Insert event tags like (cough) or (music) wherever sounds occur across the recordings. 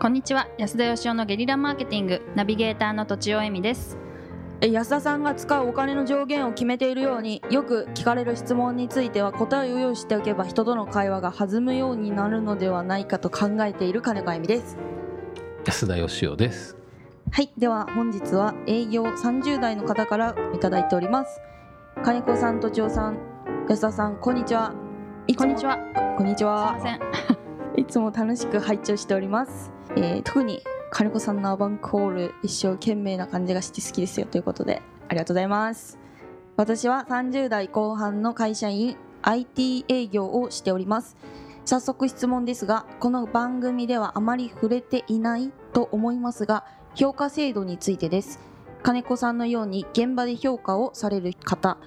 こんにちは。安田義雄のゲリラマーケティング。ナビゲーターの土地尾恵美です。え安田さんが使うお金の上限を決めているようによく聞かれる質問については答えを用意しておけば人との会話が弾むようになるのではないかと考えている金子恵美です。安田義雄です。はい。では本日は営業30代の方からいただいております。金子さんとちおさん。安田さんこんにちは。こんにちは。こんにちすいはません。(laughs) いつも楽しく拝聴しております、えー特に金子さんのアバンコール一生懸命な感じがして好きですよということでありがとうございます。私は30代後半の会社員 IT 営業をしております。早速質問ですがこの番組ではあまり触れていないと思いますが評価制度についてです。金子さんのように現場で評価をされる方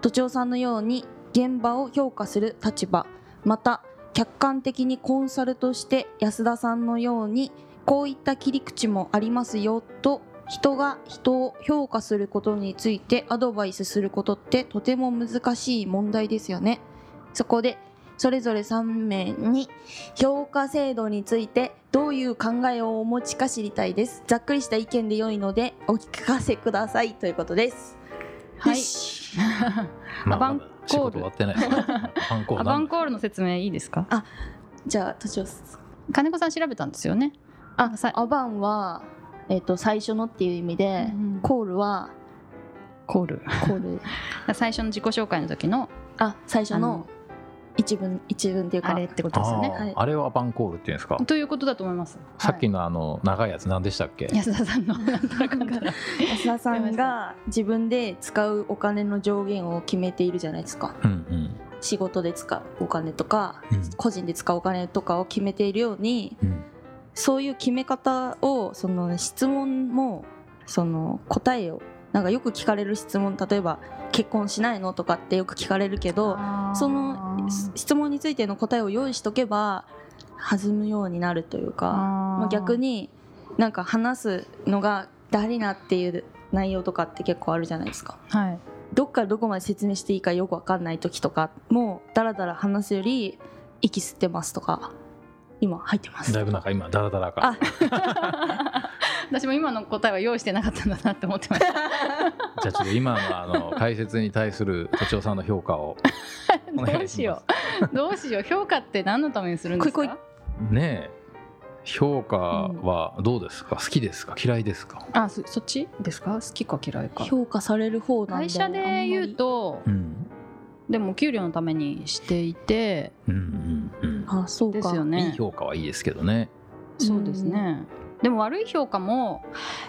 都庁さんのように現場を評価する立場また客観的にコンサルとして安田さんのようにこういった切り口もありますよと人が人を評価することについてアドバイスすることってとても難しい問題ですよね。そこでそれぞれ3名に評価制度についてどういう考えをお持ちか知りたいです。ざっくりした意見で良いのでお聞かせくださいということです。はい。(laughs) まアバンコールまだ仕事終わってない。(laughs) アバンコール。アバンコールの説明いいですか？じゃあ年を金子さん調べたんですよね。あさアバンは、えっと最初のっていう意味で、うんコールはコール。コール。(laughs) 最初の自己紹介の時のあ最初の一文一文っていうか。あれってことですよねはい。あれをアバンコールっていうんですか？ということだと思います。さっきののあの長いやつ何でしたっけ？安田さんの。(laughs) 安田さんが自分で使うお金の上限を決めているじゃないですか。うんうん。仕事で使うお金とかうん。個人で使うお金とかを決めているようにうん。そういう決め方をその質問もその答えをなんかよく聞かれる質問例えば「結婚しないの?」とかってよく聞かれるけどその質問についての答えを用意しとけば弾むようになるというかまあ、逆になんか話すのが誰なっていう内容とかって結構あるじゃないですか。はい。どっからどこまで説明していいかよく分かんない時とかもダラダラ話すより息吸ってますとか今入ってます。だいぶなんか今ダラダラか。あ。(laughs) 私も今の答えは用意してなかったんだなって思ってましたじゃあちょっと今のあの解説に対する都庁さんの評価を。(laughs) お願いします。どうしよう。どうしよう評価って何のためにするんですか？こいこねえ。評価はどうですか、好きですか？嫌いですか？あそそっちですか？好きか嫌いか。評価される方なんで会社で言うとうん。でも給料のためにしていてうんうんうん。あそうか。ですよね。いい評価はいいですけどね。そうですねでも悪い評価も、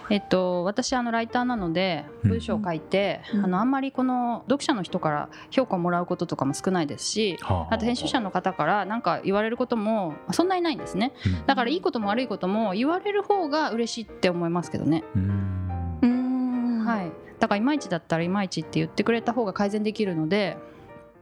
えっと、私あのライターなのでうん。文章を書いて、うん。あのあんまりこの読者の人から評価をもらうこととかも少ないですしはあ。と編集者の方から何か言われることもそんなにないんですね。うん。だからいいことも悪いことも言われる方が嬉しいって思いますけどね、うん。はい。だからいまいちだったらいまいちって言ってくれた方が改善できるので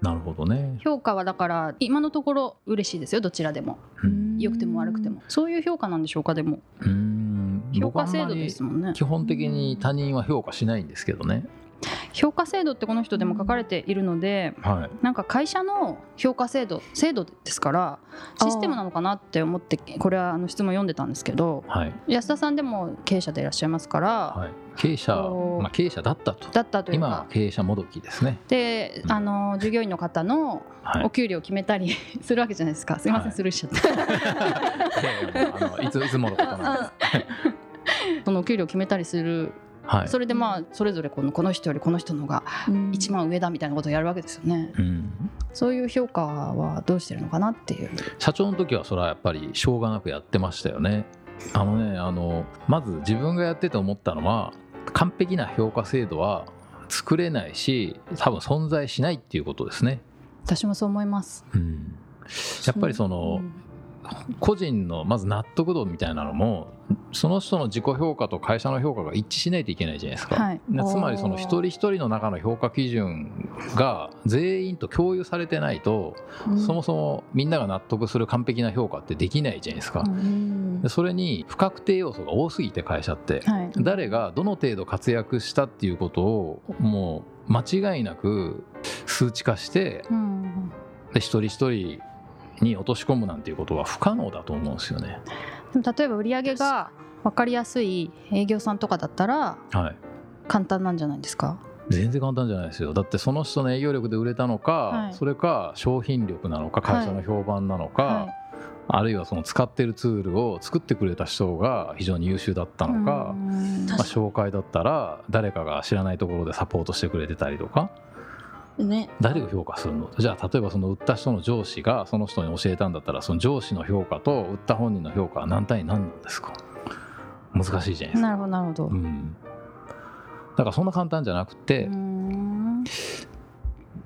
なるほどね、評価はだから今のところ嬉しいですよどちらでも。うん。良くても悪くても。そういう評価なんでしょうかでも。うん。評価制度ですもんね。基本的に他人は評価しないんですけどね、評価制度ってこの人でも書かれているのではい、なんか会社の評価制度制度ですからシステムなのかなって思ってこれはあの質問読んでたんですけどはい。安田さんでも経営者でいらっしゃいますから、はい、経営者、まあ、経営者だったと。だったという今はか経営者もどきですね、であの従業員の方のはい。お給料を決めたり (laughs) するわけじゃないですか。すいません、はいスルーしちゃった。(laughs) いやいやいついつものことなんです。(laughs) そのお給料を決めたりするはい。それでまあそれぞれこのこの人よりこの人の方がうん。一番上だみたいなことをやるわけですよね。うん、そういう評価はどうしてるのかなっていう。社長の時はそれはやっぱりしょうがなくやってましたよね。あのねあのまず自分がやってて思ったのは完璧な評価制度は作れないし多分存在しないっていうことですね、私もそう思います。うん、やっぱりその、個人のまず納得度みたいなのもその人の自己評価と会社の評価が一致しないといけないじゃないですか、はい。でつまりその一人一人の中の評価基準が全員と共有されてないと、うん。そもそもみんなが納得する完璧な評価ってできないじゃないですか、うん。でそれに不確定要素が多すぎて会社って、はい。誰がどの程度活躍したっていうことをもう間違いなく数値化してうん。で一人一人に落とし込むなんていうことは不可能だと思うんですよね。でも例えば売り上げが分かりやすい営業さんとかだったらはい。簡単なんじゃないですか？全然簡単じゃないですよ。だってその人の営業力で売れたのか、はい。それか商品力なのか会社の評判なのか、はあるいはその使ってるツールを作ってくれた人が非常に優秀だったいのか、うん。まあ、紹介だったら誰かが知らないところでサポートしてくれてたりとかね。誰が評価するの？じゃあ例えばその売った人の上司がその人に教えたんだったらその上司の評価と売った本人の評価は何対何なんですか？難しいじゃないですか。なるほどなるほど、うん、だからそんな簡単じゃなくて、うん。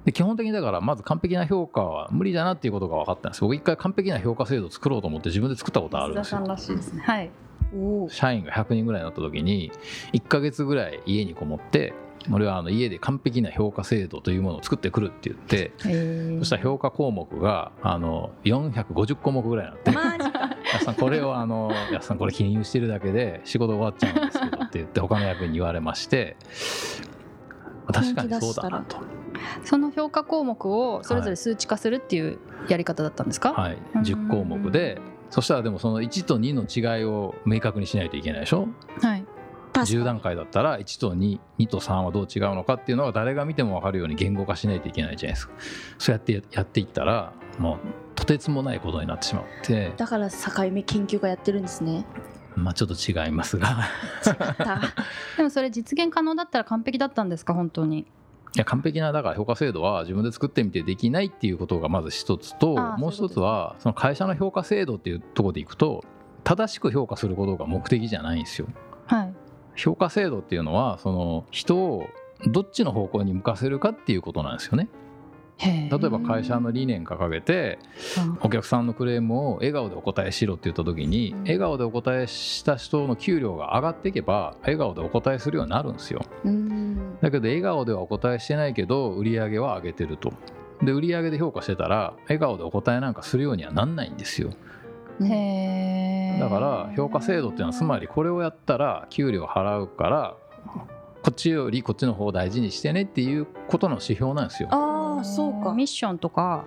で基本的にだからまず完璧な評価は無理だなっていうことが分かったんです。僕一回完璧な評価制度を作ろうと思って自分で作ったことあるんですよ。須田さんらしいですね。はい。社員が100人ぐらいになった時に1ヶ月ぐらい家にこもって俺はあの家で完璧な評価制度というものを作ってくるって言ってえそしたら評価項目があの450項目ぐらいになってマジか「やすさんこれをあの (laughs) やすさんこれ記入してるだけで仕事終わっちゃうんですけど」って言って他の役員に言われまして確かにそうだなと。その評価項目をそれぞれ数値化するっていうやり方だったんですか、はい、うん10項目でそしたらでもその1と2の違いを明確にしないといけないでしょ？はい10段階だったら1と22と3はどう違うのかっていうのが誰が見ても分かるように言語化しないといけないじゃないですか。そうやってやっていったらもうとてつもないことになってしまって。だから境目研究がやってるんですね。まあちょっと違いますが。だ (laughs) でもそれ実現可能だったら完璧だったんですか本当に？いや完璧なだから評価制度は自分で作ってみてできないっていうことがまず一つとああもう一つはその会社の評価制度っていうところでいくと正しく評価することが目的じゃないんですよ。はい評価制度っていうのはその人をどっちの方向に向かせるかっていうことなんですよね。例えば会社の理念掲げてお客さんのクレームを笑顔でお答えしろって言った時にうん笑顔でお答えした人の給料が上がっていけば笑顔でお答えするようになるんですよ。うんだけど笑顔ではお答えしてないけど売り上げは上げてると。で売り上げで評価してたら笑顔でお答えなんかするようにはなんないんですよ。へえだから評価制度っていうのはつまりこれをやったら給料払うからこっちよりこっちの方を大事にしてねっていうことの指標なんですよ。ああそうか。ミッションとか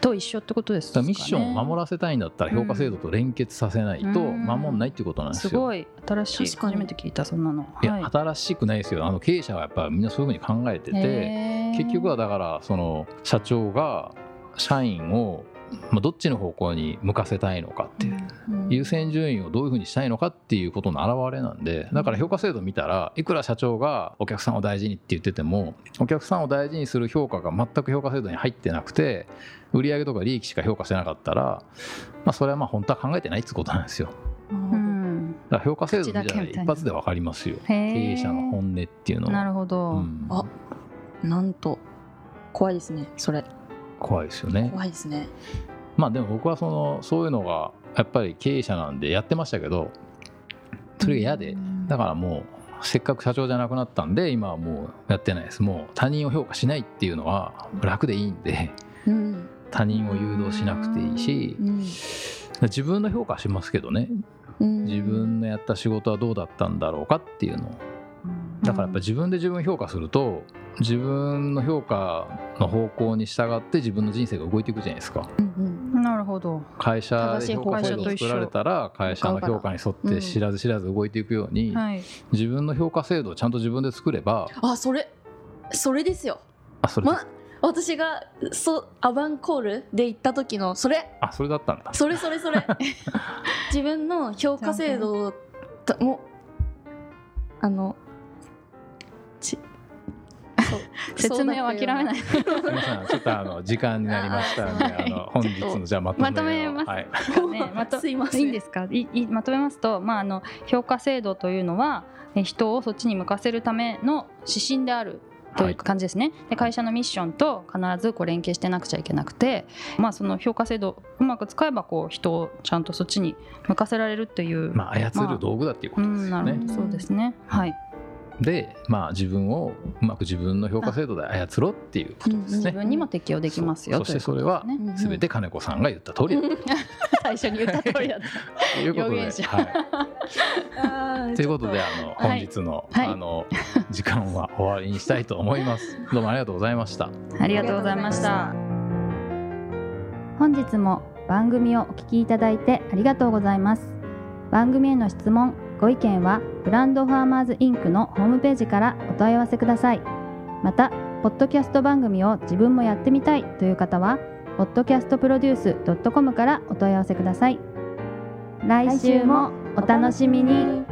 と一緒ってことですからね。ミッションを守らせたいんだったら評価制度と連結させないとうん。守んないっていうことなんですよ。すごい新しい確かに。初めて聞いたそんなの。いや、はい。新しくないですよ。あの経営者はやっぱりみんなそういうふうに考えてて結局はだからその社長が社員をまあどっちの方向に向かせたいのかっていううん。優先順位をどういうふうにしたいのかっていうことの表れなんでだから評価制度見たらいくら社長がお客さんを大事にって言っててもお客さんを大事にする評価が全く評価制度に入ってなくて売上とか利益しか評価してなかったら、まあ、それはまあ本当は考えてないってことなんですよ。うんだから評価制度みたいな一発で分かりますよ。経営者の本音っていうのは。なるほど、うん。あなんと怖いですねそれ怖いですよね。怖いですね。まあでも僕はそのそういうのがやっぱり経営者なんでやってましたけどそれが嫌でだからもうせっかく社長じゃなくなったんで今はもうやってないです。もう他人を評価しないっていうのは楽でいいんでうん他人を誘導しなくていいしうん。自分の評価はしますけどね。うん。自分のやった仕事はどうだったんだろうかっていうのをだからやっぱ自分で自分評価すると自分の評価の方向に従って自分の人生が動いていくじゃないですか。うんなるほど。会社で評価制度を作られたら会社の評価に沿って知らず知らず動いていくようにはい。自分の評価制度をちゃんと自分で作ればうんあそれそれですよ。あそれま私がそうアバンコールで行った時のそれ。あそれだったんだ。それそれそれ。(laughs) 自分の評価制度もあの説明を諦めない。いすみません。ちょっとあの時間になりましたのではい。あの本日のじゃあまとめを。まとめます。はい。ねまと (laughs) すいません。いいんですかいいまとめますと、まあ、あの評価制度というのはえ人をそっちに向かせるための指針であるという感じですね、で会社のミッションと必ずこう連携してなくちゃいけなくて、まあ、その評価制度をうまく使えばこう人をちゃんとそっちに向かせられるっていう、まあ操る道具だっていうこうんとですよね。そうですね。はいでまあ自分をうまく自分の評価制度で操ろうっていうことです自ね分にも適用できますよそそしてということそれはですねうん。全て金子さんが言った通りだ。最初に言った通りだったと。(laughs) いうことで、はい、ということであのはい本日の,、はい。あの時間は終わりにしたいと思います。(laughs) どうもありがとうございました。ありがとうございました。本日も番組をお聞きいただいてありがとうございます。番組への質問ご意見はブランドファーマーズインクのホームページからお問い合わせください。またポッドキャスト番組を自分もやってみたいという方は podcastproduce.com からお問い合わせください。来週もお楽しみに。